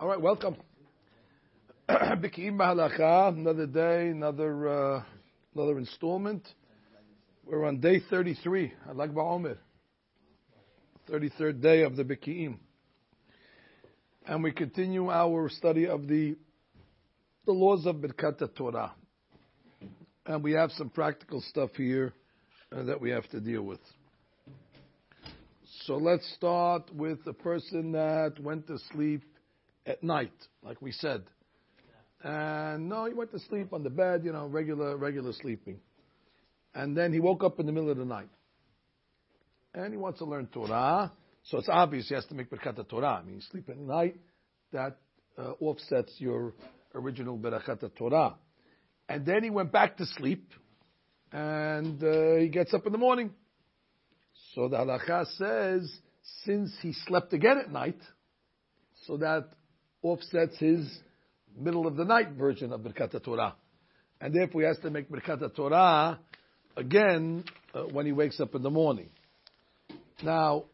All right, welcome. Mahalacha, another day, another uh, another installment. We're on day 33, Lag BaOmer, 33rd day of the Bekiim. And we continue our study of the the laws of Birkat Torah. And we have some practical stuff here uh, that we have to deal with. So let's start with the person that went to sleep at night, like we said. And no, he went to sleep on the bed, you know, regular, regular sleeping. And then he woke up in the middle of the night. And he wants to learn Torah. So it's obvious he has to make Birkat Torah. I mean, sleep at night, that uh, offsets your original Birkat Torah. And then he went back to sleep, and uh, he gets up in the morning. So the halacha says, since he slept again at night, so that offsets his middle of the night version of Birkat Torah. And therefore he has to make Birkat Torah again uh, when he wakes up in the morning. Now,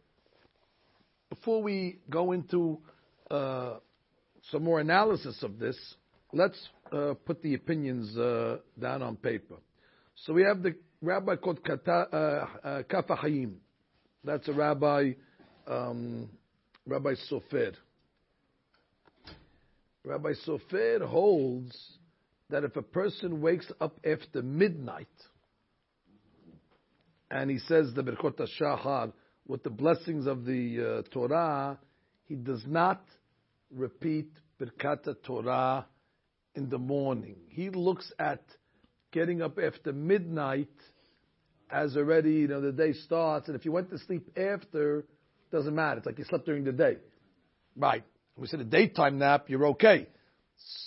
before we go into uh, some more analysis of this, let's uh, put the opinions uh, down on paper. So we have the rabbi called Kata, uh, uh, Kaf HaChaim. That's a rabbi, um, Rabbi Sofer. Rabbi Sofer holds that if a person wakes up after midnight and he says the Birkot Shahar with the blessings of the uh, Torah, he does not repeat Birkat Torah in the morning. He looks at getting up after midnight as already, you know, the day starts, and if you went to sleep after, doesn't matter. It's like you slept during the day. Right. We said a daytime nap, you're okay.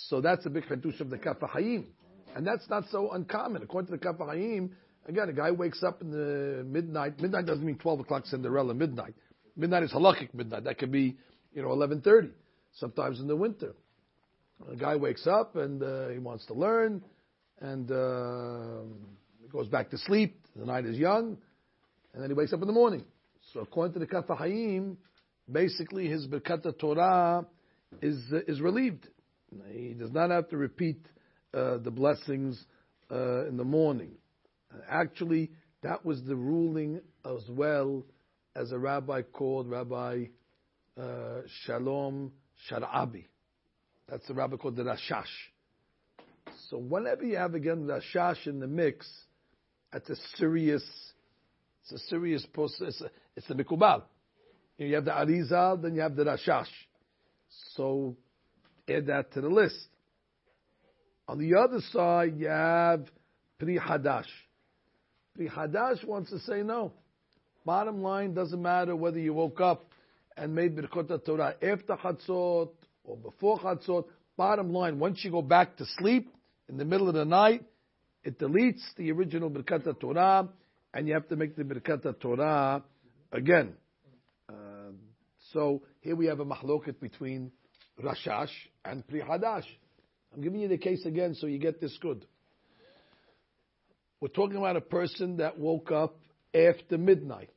So that's a big chedush of the Kaf HaChaim. And that's not so uncommon. According to the Kaf HaChaim, again, a guy wakes up in the midnight. Midnight doesn't mean 12 o'clock Cinderella midnight. Midnight is halachic midnight. That could be, you know, 11.30, sometimes in the winter. A guy wakes up and uh, he wants to learn, and uh, goes back to sleep. The night is young, and then he wakes up in the morning. So according to the Kaf HaChaim, basically his Birkat Torah is is relieved. He does not have to repeat uh, the blessings uh, in the morning. Actually, that was the ruling as well as a rabbi called Rabbi uh, Shalom Sharabi. That's the rabbi called the Rashash. So whenever you have again Rashash in the mix, that's a serious, it's a serious process. It's a the Mikubal. You have the Arizal, then you have the Rashash. So add that to the list. On the other side, you have Pri Hadash. Pri Hadash wants to say no. Bottom line, doesn't matter whether you woke up and made Birkot Torah after Chatzot or before Chatzot. Bottom line, once you go back to sleep in the middle of the night, it deletes the original Birkat Torah, and you have to make the Birkat Torah again. So here we have a mahloket between Rashash and Pri Hadash. I'm giving you the case again so you get this good. We're talking about a person that woke up after midnight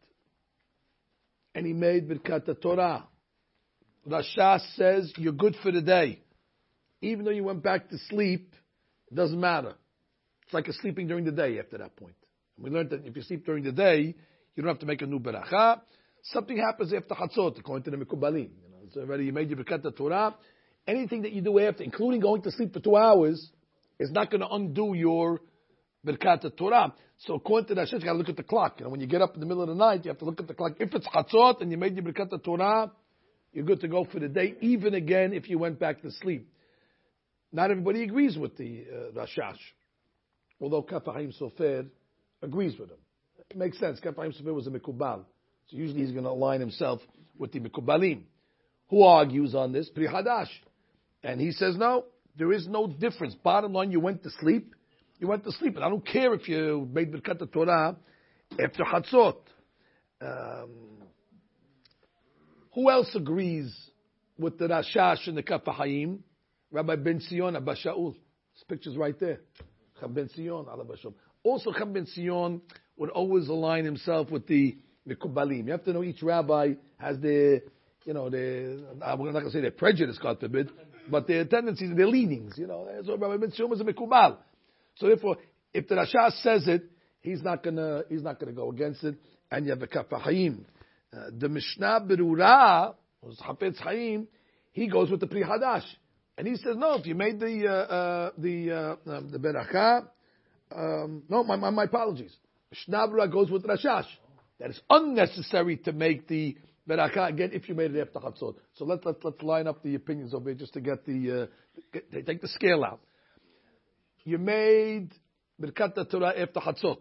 and he made Birkat Torah. Rashash says you're good for the day. Even though you went back to sleep, it doesn't matter. It's like a sleeping during the day after that point. We learned that if you sleep during the day, you don't have to make a new beracha. Something happens after Chatzot, according to the Mikubalim. You know, it's already you made your Birkat Torah. Anything that you do after, including going to sleep for two hours, is not going to undo your Birkat Torah. So according to that, you got to look at the clock. You know, when you get up in the middle of the night, you have to look at the clock. If it's Chatzot and you made your Birkat Torah, you're good to go for the day, even again if you went back to sleep. Not everybody agrees with the uh, Rashash, although Kaf HaChaim Sofer agrees with him. It makes sense. Kaf HaChaim Sofer was a Mikubal. So usually he's going to align himself with the Mikubalim. Who argues on this? Pri Hadash. And he says, no, there is no difference. Bottom line, you went to sleep. You went to sleep. And I don't care if you made Birkat Torah after Chatzot. Um, who else agrees with the Rashash and the Kaf HaChaim? Rabbi Ben Sion Abba Shaul. This picture's right there. Ben Sion Shaul. Also, Chab Ben Sion would always align himself with the Mikubalim. You have to know each rabbi has their you know, the, I'm not going to say they're prejudiced, God forbid, but their tendencies, their leanings, you know. So Rabbi Ben is a mikubal. So therefore, if the Rasha says it, he's not gonna, he's not gonna go against it. And you have a Kaf HaChaim. Uh, the Mishnah Berura, who's Hafetz Chaim, he goes with the Pri Hadash. And he says, no, if you made the, uh, uh, the, uh, um, the Beracha, um, no, my, my, my apologies. Mishnah Berura goes with Rashash. That is unnecessary to make the Beracha again if you made it after Chatzot. So let's, let's, let's line up the opinions over here just to get the, uh, get, take the scale out. You made Birkat Torah after Chatzot.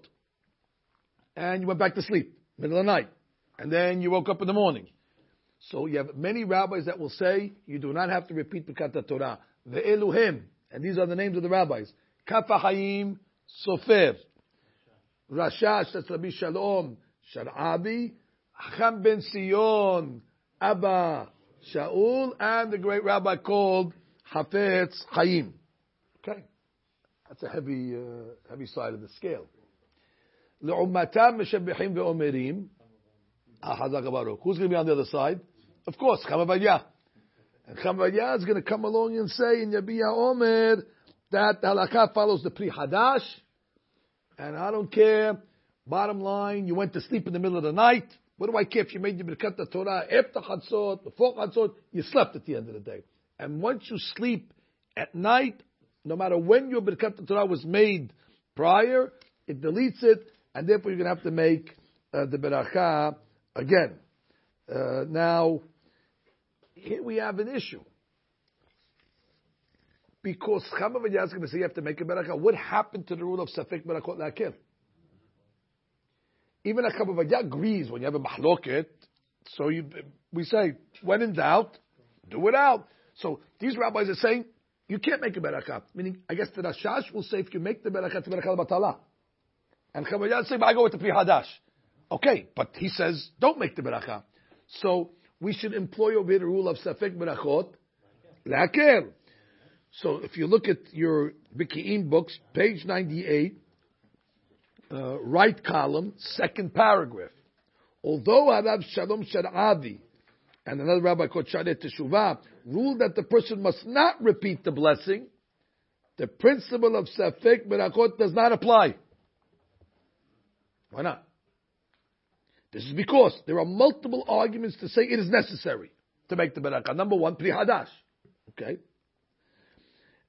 And you went back to sleep, middle of the night. And then you woke up in the morning. So you have many rabbis that will say you do not have to repeat Birkat Torah. The Elohim, and these are the names of the rabbis. Kaf HaChaim Sofer. Rashash, that's Rabbi Shalom, Shar'abi, Hacham ben Sion, Abba Shaul, and the great rabbi called Hafetz Chaim. Okay, that's a heavy, uh, heavy side of the scale. לעומתם משבחים ואומרים, Who's going to be on the other side? Of course, Chamavaya. And Chamavaya is going to come along and say in Yabiya Omer that the halakha follows the Pri Hadash, and I don't care. Bottom line, you went to sleep in the middle of the night. What do I care if you made the Birkat Torah after Chatzot, before Chatzot? You slept at the end of the day. And once you sleep at night, no matter when your Birkat Torah was made prior, it deletes it, and therefore you're going to have to make uh, the Beracha again. Uh, now, here we have an issue. Because Chama is going to say you have to make a Beracha. What happened to the rule of Safek Berakot Lakir? Even a Chavavadya agrees when you have a mahloket. So you, we say, when in doubt, do it out. So these rabbis are saying you can't make a beracha. Meaning, I guess the Rashash will say if you make the beracha, it's beracha batala. And Chavavadya say, but I go with the Pri Hadash. Okay, but he says don't make the beracha. So we should employ over the rule of safek berachot laker. So if you look at your Bekiim books, page 98, uh, right column, second paragraph. Although Harav Shalom Sharabi and another rabbi called Sha'arei Teshuvah ruled that the person must not repeat the blessing, the principle of Safek Berakot does not apply. Why not? This is because there are multiple arguments to say it is necessary to make the berakah. Number one, pri hadash. Okay?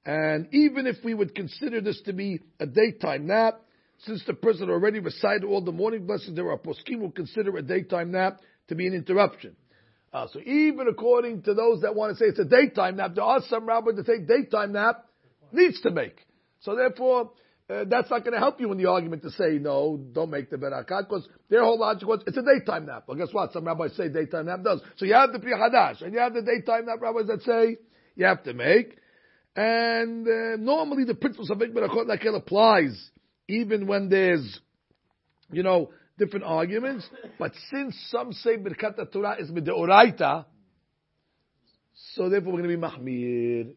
And even if we would consider this to be a daytime nap, since the person already recited all the morning blessings, there are poskim who consider a daytime nap to be an interruption. Uh, so even according to those that want to say it's a daytime nap, there are some rabbis that say daytime nap needs to make. So therefore, uh, that's not going to help you in the argument to say no, don't make the berakat because their whole logic was it's a daytime nap. Well, guess what? Some rabbis say daytime nap does. So you have the pri and you have the daytime nap rabbis that say you have to make. And uh, normally the principles of berakot lakel applies even when there's, you know, different arguments. But since some say Birkat Torah is midoraita, so therefore we're going to be mahmir,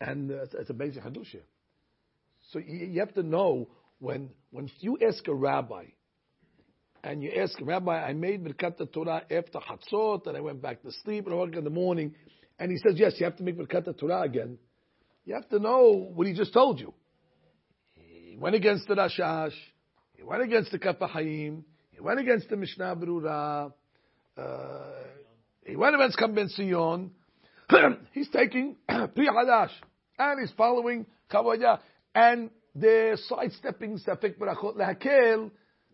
and uh, it's a basic hadush here. So you, you have to know when when you ask a rabbi, and you ask a Rabbi, I made Birkat Torah after Chatzot, and I went back to sleep, and I woke up in the morning, and he says, yes, you have to make Birkat Torah again. You have to know what he just told you. He went against the Rashash. He went against the Kaf HaChaim. He went against the Mishnah Berura. Uh, he went against Kam Sion. he's taking Pri Hadash. And he's following Kavaya. And they're sidestepping Safek Barachot Lehakel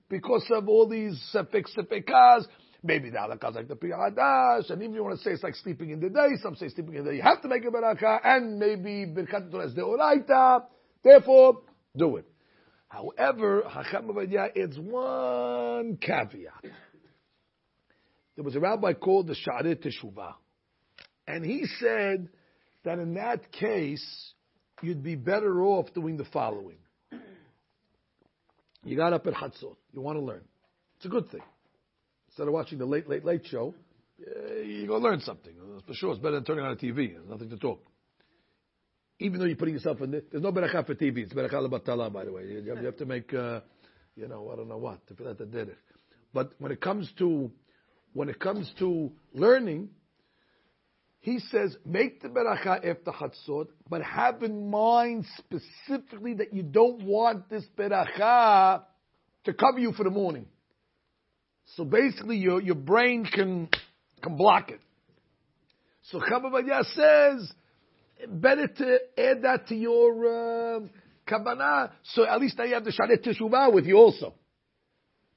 because of all these Safek Safekas. Maybe the halakas like the Pri Hadash, and even you want to say it's like sleeping in the day, some say sleeping in the day, you have to make a barakah, and maybe Birkat Torah is the Oraita, therefore, do it. However, Hacham adds one caveat. There was a rabbi called the Sha'arei Teshuvah, and he said that in that case, you'd be better off doing the following. You got up at Hatzot. You want to learn. It's a good thing. Instead of watching the late, late, late show, eh, you go learn something. For sure, it's better than turning on a TV. There's nothing to talk even though you're putting yourself in there. There's no beracha for TV. It's beracha lebatala, by the way. You have, you have to make, uh, you know, I don't know what to derech. But when it comes to when it comes to learning, He says, make the beracha after Chatzot, but have in mind specifically that you don't want this beracha to cover you for the morning. So basically, your, your brain can, can block it. So Chabad says, better to add that to your uh, so at least now you have the sharet teshuvah with you also.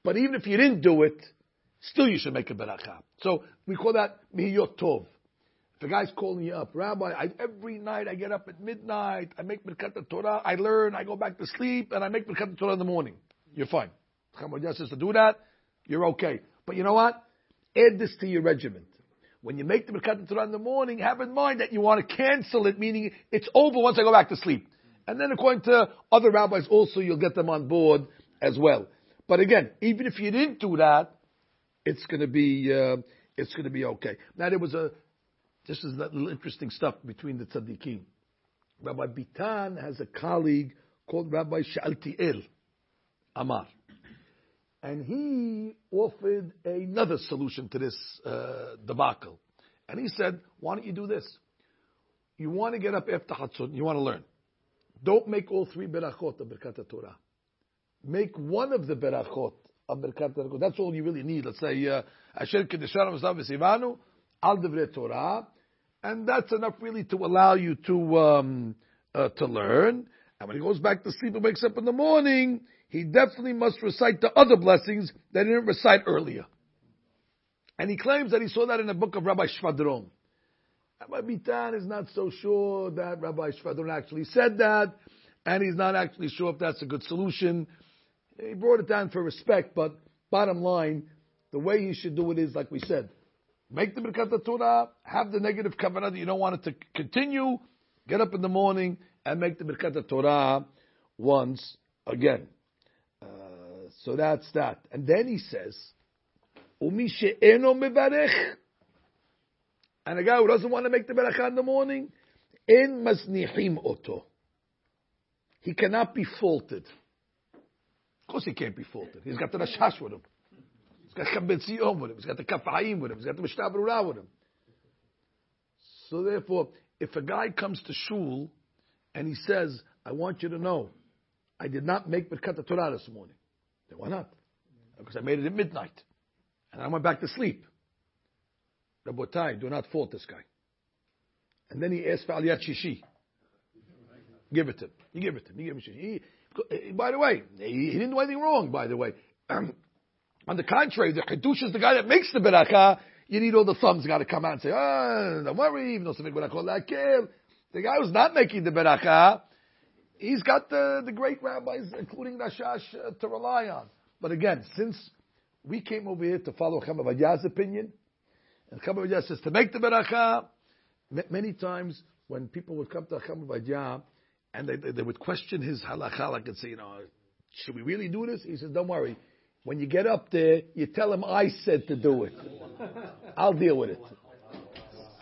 But even if you didn't do it, still you should make a beracha. So we call that mihiyot tov. A guy's calling you up, Rabbi, I, every night I get up at midnight, I make Birkat Torah, I learn, I go back to sleep, and I make Birkat Torah in the morning. You're fine. Chamodia says to do that, you're okay. But you know what? Add this to your regiment. When you make the Birkat Torah in the morning, have in mind that you want to cancel it, meaning it's over once I go back to sleep. And then according to other rabbis also, you'll get them on board as well. But again, even if you didn't do that, it's going to be, uh, it's going to be okay. Now there was a, this is a little interesting stuff between the tzaddikim. Rabbi Bitan has a colleague called Rabbi Shaltiel Amar. And he offered another solution to this uh, debacle. And he said, why don't you do this? You want to get up after Hatzot, you want to learn. Don't make all three berachot of Birkat Torah. Make one of the berachot of Birkat Torah. That's all you really need. Let's say, uh, Asher Kedeshar Ivanu, Al Devre Torah, and that's enough really to allow you to um, uh, to learn. And when he goes back to sleep and wakes up in the morning, he definitely must recite the other blessings that he didn't recite earlier. And he claims that he saw that in the book of Rabbi Shvadron. Rabbi Bitan is not so sure that Rabbi Shvadron actually said that, and he's not actually sure if that's a good solution. He brought it down for respect, but bottom line, the way he should do it is, like we said, make the Birkat Torah, have the negative kavanah that you don't want it to continue, get up in the morning and make the Birkat Torah once again. Uh, so that's that. And then he says, Umi she'eno mevarech. And a guy who doesn't want to make the beracha in the morning, in maznihim oto. He cannot be faulted. Of course he can't be faulted. He's got the rashash with him. He's got Chabetziyom with him. He's got the Kaf HaChaim with him. He's got the Mishnah Berura with him. So therefore, if a guy comes to shul and he says, I want you to know, I did not make Birkat Torah this morning. Then why not? Because I made it at midnight. And I went back to sleep. Rabotai, do not fault this guy. And then he asked for Aliyat Shishi. Give it to him. You give it to him. You give him Shishi. He, by the way, he, didn't do anything wrong, by the way. On the contrary, the Chidush is the guy that makes the beracha. You need all the thumbs got to come out and say, oh, don't worry, even though something The kill the guy who's not making the beracha, he's got the, the great rabbis, including Rashash, uh, to rely on. But again, since we came over here to follow Chamavadya's opinion, and Chamavadya says to make the beracha, many times when people would come to Chamavadya and they, they, they, would question his halakha, like and say, you know, should we really do this? He says, don't worry. When you get up there, you tell him I said to do it. I'll deal with it.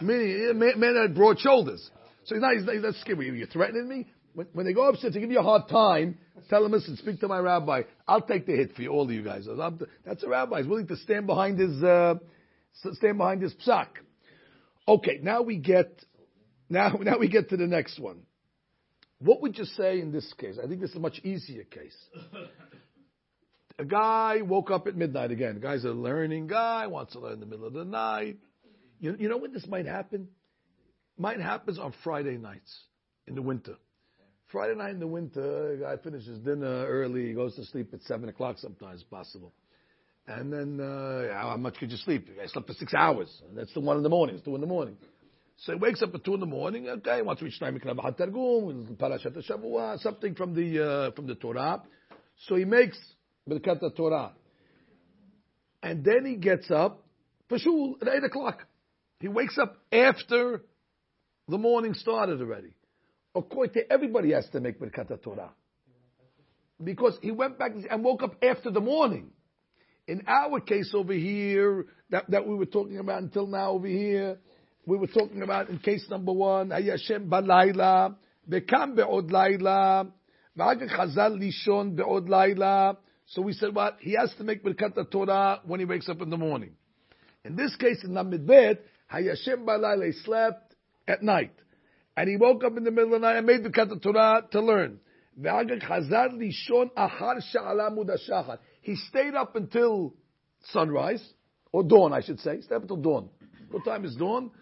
Many man had broad shoulders. So he's not, he's not, he's scared. You're threatening me? When, when, they go upstairs to give you a hard time, tell him, listen, speak to my rabbi. I'll take the hit for you, all of you guys. That's a rabbi. He's willing to stand behind his, uh, stand behind his psak. Okay, now we get, now, now we get to the next one. What would you say in this case? I think this is a much easier case. A guy woke up at midnight again. The guy's a learning guy, wants to learn in the middle of the night. You, you know when this might happen? Might happen on Friday nights in the winter. Friday night in the winter, guy finishes dinner early, he goes to sleep at seven o'clock sometimes possible. And then, uh, how much could you sleep? I slept for six hours. That's the one in the morning. It's two in the morning. So he wakes up at two in the morning. Okay, wants to reach time Targum, Parashat Shavua, something from the uh, from the Torah. So he makes Birkat Torah, and then he gets up for shul at eight o'clock. He wakes up after the morning started already according to everybody has to make Birkat Torah. Because he went back and woke up after the morning. In our case over here, that, that we were talking about until now over here, we were talking about in case number one, Hayashem balayla, bekam be'od layla, v'agak chazal lishon be'od layla. So we said what? He has to make Birkat Torah when he wakes up in the morning. In this case, in Lamed Bet, Hayashim Balayla, he slept at night. And he woke up in the middle of the night and made the Kat Torah to learn. He stayed up until sunrise, or dawn, I should say. Stayed up until dawn. What time is dawn?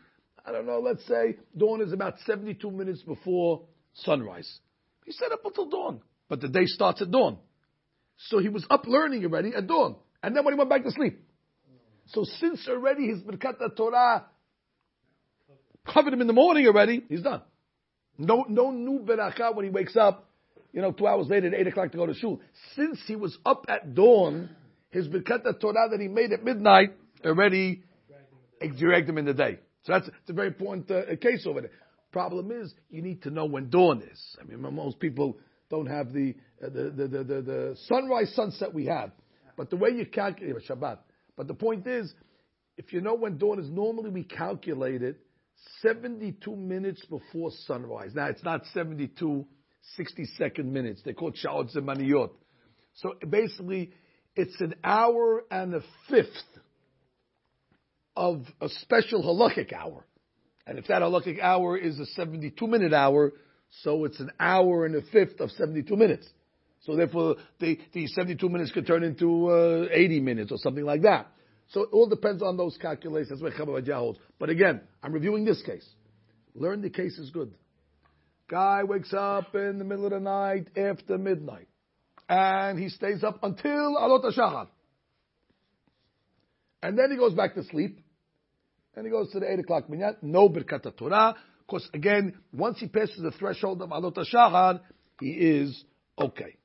I don't know, let's say dawn is about 72 minutes before sunrise. He stayed up until dawn. But the day starts at dawn. So he was up learning already at dawn. And then when he went back to sleep. So since already his Birkat Torah covered him in the morning already, he's done. No, no new beracha when he wakes up, you know, two hours later at eight o'clock to go to shul. Since he was up at dawn, his Birkat Torah that he made at midnight already dragged him in the day. So that's a very important uh, case over there. Problem is, you need to know when dawn is. I mean, most people don't have the, uh, the, the, the, the, the sunrise sunset we have. But the way you calculate Shabbat. But the point is, if you know when dawn is, normally we calculate it 72 minutes before sunrise. Now it's not 72 60 second minutes. They call it Sha'ot Zemaniyot. So basically, it's an hour and a fifth of a special halachic hour. And if that halachic hour is a 72 minute hour, so it's an hour and a fifth of 72 minutes. So therefore, the, the 72 minutes could turn into uh, 80 minutes or something like that. So it all depends on those calculations. That's what holds. But again, I'm reviewing this case. Learn the case is good. Guy wakes up in the middle of the night after midnight. And he stays up until Alot HaShachar. And then he goes back to sleep. And he goes to the 8 o'clock minyan. No Birkat Torah. Of course, again, once he passes the threshold of Alot HaShachar, he is okay.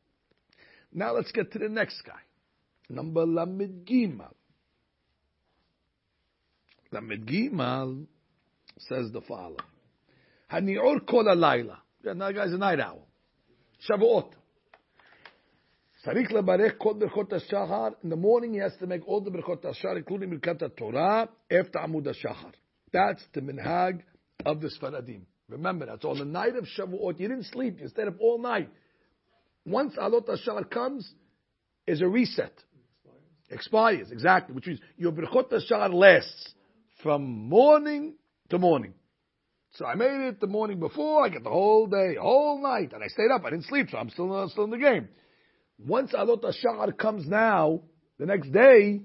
Now let's get to the next guy. Number Lamed Gimal. Lamed Gimal says the following. Hani'or kol alayla. That guy's a night owl. Shavuot. Sarik lebarech kol berchot shahar. In the morning he has to make all the berchot shahar, including berkat Torah, after Amud shahar. That's the minhag of the Sfaradim. Remember, that's on the night of Shavuot. You didn't sleep. You stayed up all night. Once Alot Ashar comes, is a reset. Expires. Expires, exactly. Which means your Berchot Ashar lasts from morning to morning. So I made it the morning before, I get the whole day, whole night, and I stayed up, I didn't sleep, so I'm still, uh, still in the game. Once Alot Ashar comes now, the next day,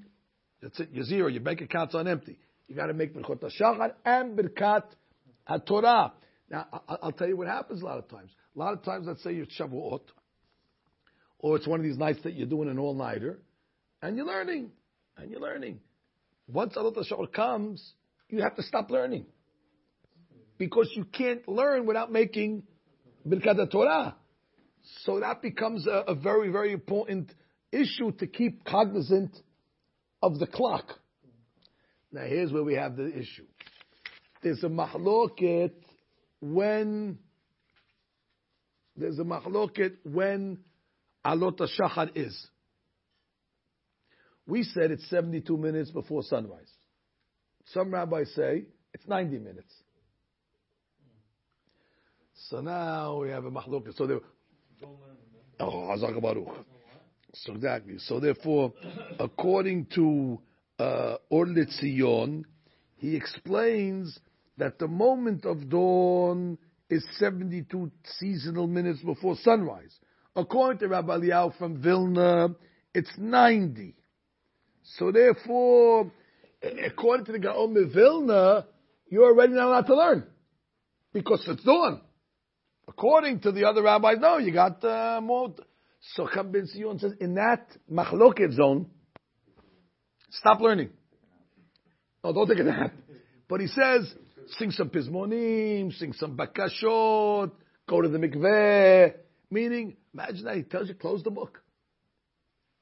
that's it, you're zero, your bank account's on empty. You gotta make Birchot HaShachar and Birkat HaTorah. Now, I'll tell you what happens a lot of times. A lot of times, let's say you're Shavuot, or it's one of these nights that you're doing an all-nighter, and you're learning, and you're learning. Once Alot HaShachar comes, you have to stop learning because you can't learn without making Birkat Torah. So that becomes a, a, very, very important issue to keep cognizant of the clock. Now here's where we have the issue. There's a mahloket when there's a mahloket when alot shachar is. We said it's 72 minutes before sunrise. Some rabbis say it's 90 minutes. So now we have a machlok. So there, oh, Hazak Baruch. So exactly. So therefore, according to uh, Orle he explains that the moment of dawn is 72 seasonal minutes before sunrise. According to Rabbi Liao from Vilna, it's 90. So therefore, according to the Gaon Vilna, you're already not allowed to learn. Because it's dawn. According to the other rabbis, no, you got uh, more. So Chab Ben says, in that machloket zone, stop learning. No, don't take a nap. But he says, sing some pizmonim, sing some bakashot, go to the mikveh. Meaning, imagine that he tells you, close the book.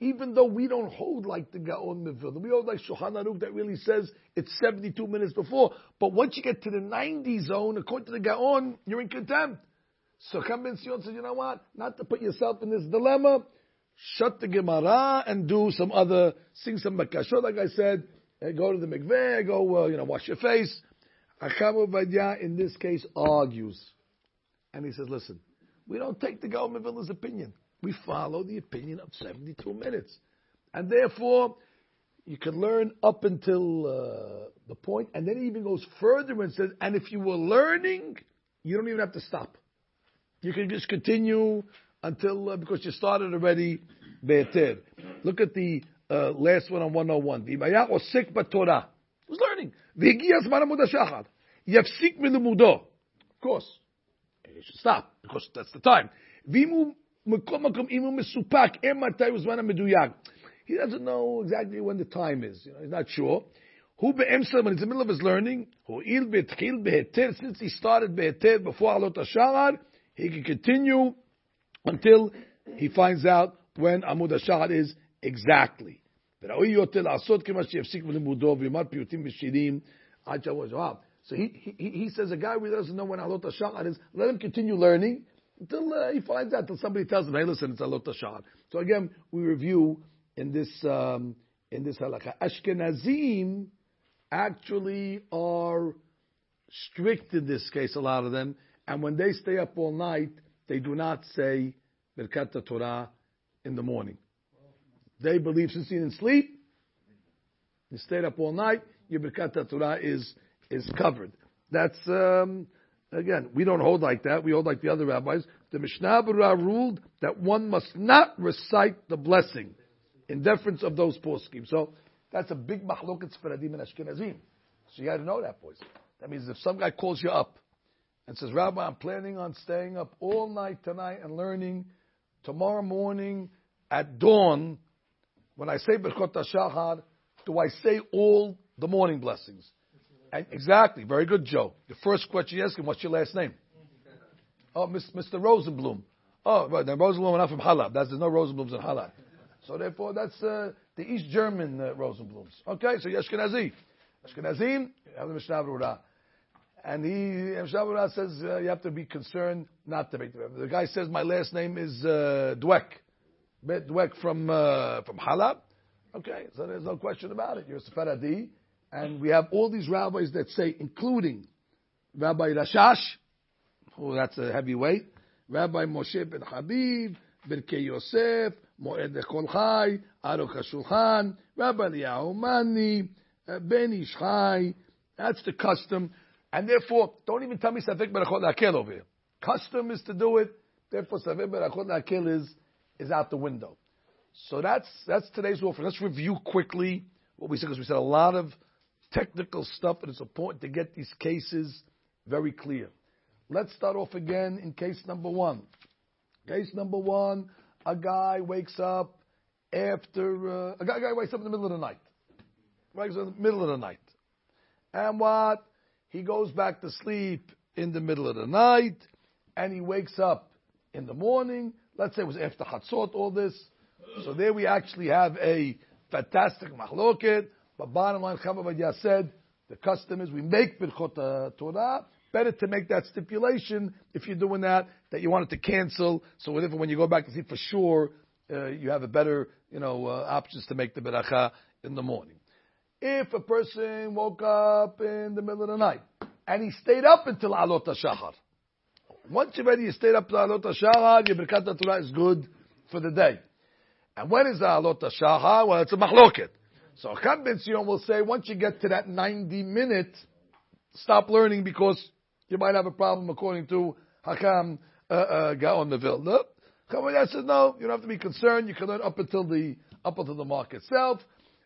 Even though we don't hold like the Gaon Mevil, we hold like Shulchan Aruch that really says it's 72 minutes before. But once you get to the 90 zone, according to the Gaon, you're in contempt. So Ben Sion says, you know what? Not to put yourself in this dilemma, shut the Gemara and do some other, sing some Bakashot, like I said, go to the mikveh, go, uh, you know, wash your face. Acham Ovadia, in this case, argues. And he says, listen, we don't take the Gaon Vilna's opinion. We follow the opinion of 72 minutes. And therefore, you can learn up until uh, the point, and then it even goes further and says, and if you were learning, you don't even have to stop. You can just continue until, uh, because you started already, be'eter. Look at the uh, last one on 101. V'imaya. He was learning. Of course. He should stop, because that's the time. מכל מקום, אם הוא מסופק, אין מתי הוא זמן המדויק. He doesn't know exactly when the time is. You know, he's not sure. Who be'emsel, when he's in the middle of his learning, who il be'tchil be'heter, since he started be'heter before alot ha'shahar, he can continue until he finds out when amud ha'shahar is exactly. וראוי יותר לעשות כמה שיפסיק בלימודו ויאמר פיוטים ושירים עד שבוע זוהב. So he, he, he says a guy who doesn't know when alot ha'shahar is, let him continue learning until uh, he finds out, until somebody tells him, hey, listen, it's alot ha'shahar. So again, we review in this um, in this halakha. Ashkenazim actually are strict in this case, a lot of them, and when they stay up all night, they do not say Birkat Torah in the morning. They believe since you didn't sleep, you stayed up all night, your Birkat Torah is is covered. That's um, again, we don't hold like that. We hold like the other rabbis. The Mishnah Berurah ruled that one must not recite the blessing in deference of those poskim. So that's a big mahloket Sfaradim and Ashkenazim. So you got to know that, boys. That means if some guy calls you up and says, Rabbi, I'm planning on staying up all night tonight and learning tomorrow morning at dawn, when I say Berkot HaShahar, do I say all the morning blessings? Exactly. Very good, Joe. The first question you ask him, what's your last name? Oh, Mr. Rosenblum. Oh, right. Then Rosenblum are not from Halab. There's no Rosenblums in Halab. So therefore, that's uh, the East German uh, Rosenblums. Okay, so Ashkenazi. Ashkenazim, have the Mishnah Berurah. And he, Mishnah says uh, you have to be concerned not to make the The guy says, my last name is uh, Dweck. Dweck from, uh, from Halab. Okay, so there's no question about it. You're a Sephardi. And we have all these rabbis that say, including Rabbi Rashash, oh, that's a heavyweight, Rabbi Moshe ben Habib, Birkei Yosef, Moed Kol Chai, Aruch HaShulchan, Rabbi Eliyahu Mani, uh, Ben Ish. That's the custom. And therefore, don't even tell me Safek Berachot Lakel over here. Custom is to do it. Therefore, Safek Berachot Lakel is, is out the window. So that's, that's today's offer. Let's review quickly what we said, because we said a lot of technical stuff, and it's important to get these cases very clear. Let's start off again in case number one. Case number one, a guy wakes up after, uh, a, guy, a guy wakes up in the middle of the night. Wakes up in the middle of the night. And what? He goes back to sleep in the middle of the night, and he wakes up in the morning. Let's say it was after Hatzot, all this. So there we actually have a fantastic mahloket but bottom line, Chavav said, the custom is we make Birchot Torah. Better to make that stipulation if you're doing that, that you want it to cancel. So whatever, when you go back to see for sure, uh, you have a better, you know, uh, options to make the beracha in the morning. If a person woke up in the middle of the night and he stayed up until Alot HaShahar, once you're ready, you stayed up to Alot HaShahar, your Birkat Torah is good for the day. And when is the Alot HaShahar? Well, it's a mahloket. So Chacham Ben Zion will say, once you get to that 90 minute, stop learning because you might have a problem according to Hakam uh, uh, Gaon Neville. No? Chacham says, no, you don't have to be concerned. You can learn up until the, up until the mark itself.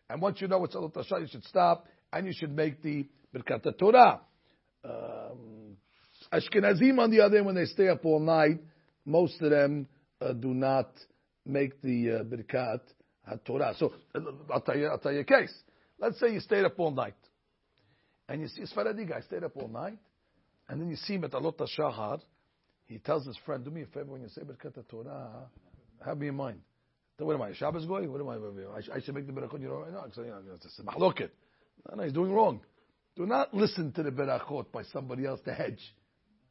And once you know what's Alot Tasha, you should stop and you should make the Birkat Torah. Um, Ashkenazim, on the other hand, when they stay up all night, most of them uh, do not make the uh, Birkat Torah. So I'll tell you, I'll tell you a case. Let's say you stayed up all night, and you see a Sfaradi guy stayed up all night, and then you see him at Shahar. He tells his friend, "Do me a favor when you say Birkat Torah, have me in mind." So what am I? Shabbos going? What am I? I should make the berachot. You know, no, it's a mahloket. No, no, he's doing wrong. Do not listen to the berachot by somebody else to hedge.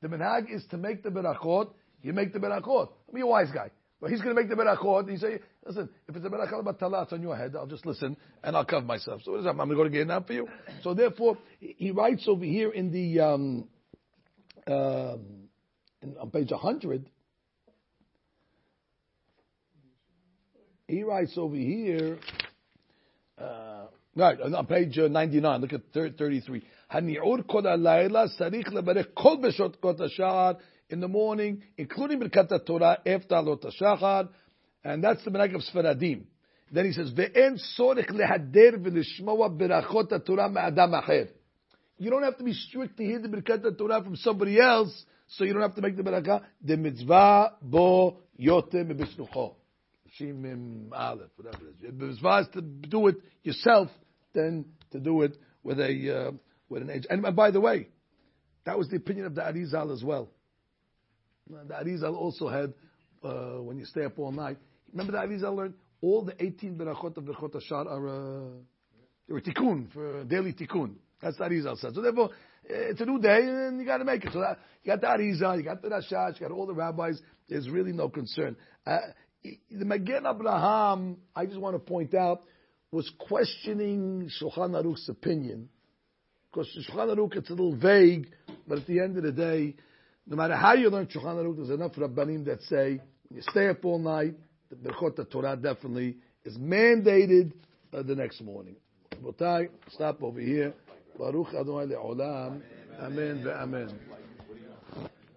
The minhag is to make the berachot. You make the berachot. Be a wise guy. He's going to make the berachot. He say, listen, if it's a berachot about talat on your head, I'll just listen and I'll cover myself. So what is that? I'm going to go to now for you. So therefore, he writes over here in the um, um, in, on page 100. He writes over here. Uh, Right, on page uh, 99, look at 33. Hani'ur kol alayla sarich lebarech kol beshot kot hashahar in the morning, including Birkat Torah after Alot HaShachar, and that's the Menag of Sfaradim. Then he says, "Ve'en sorich lehader v'lishmoa berachot Torah me'adam acher." You don't have to be strict to hear the Birkat Torah from somebody else, so you don't have to make the barakah. The mitzvah bo yote mebishnucho. Shimim aleph, whatever it is. The mitzvah is to do it yourself, then to do it with a uh, with an age. And by the way, that was the opinion of the Arizal as well. The Arizal also had uh, when you stay up all night. Remember the Arizal learned all the 18 berachot of Berachot Hashar are uh, they were tikkun for daily tikkun. That's the Arizal says. So therefore, it's a new day and you got to make it. So that, you got the Arizal, you got the Rashash, you got all the rabbis. There's really no concern. Uh, the Magen Abraham, I just want to point out, was questioning Shulchan Aruch's opinion because Shulchan Aruch it's a little vague, but at the end of the day, no matter how you learn Shulchan Aruch, there's enough Rabbanim that say you stay up all night. The Berchot Torah definitely is mandated uh, the next morning. Rabotai, stop over here. Baruch Adonai le'olam. Amen ve'amen.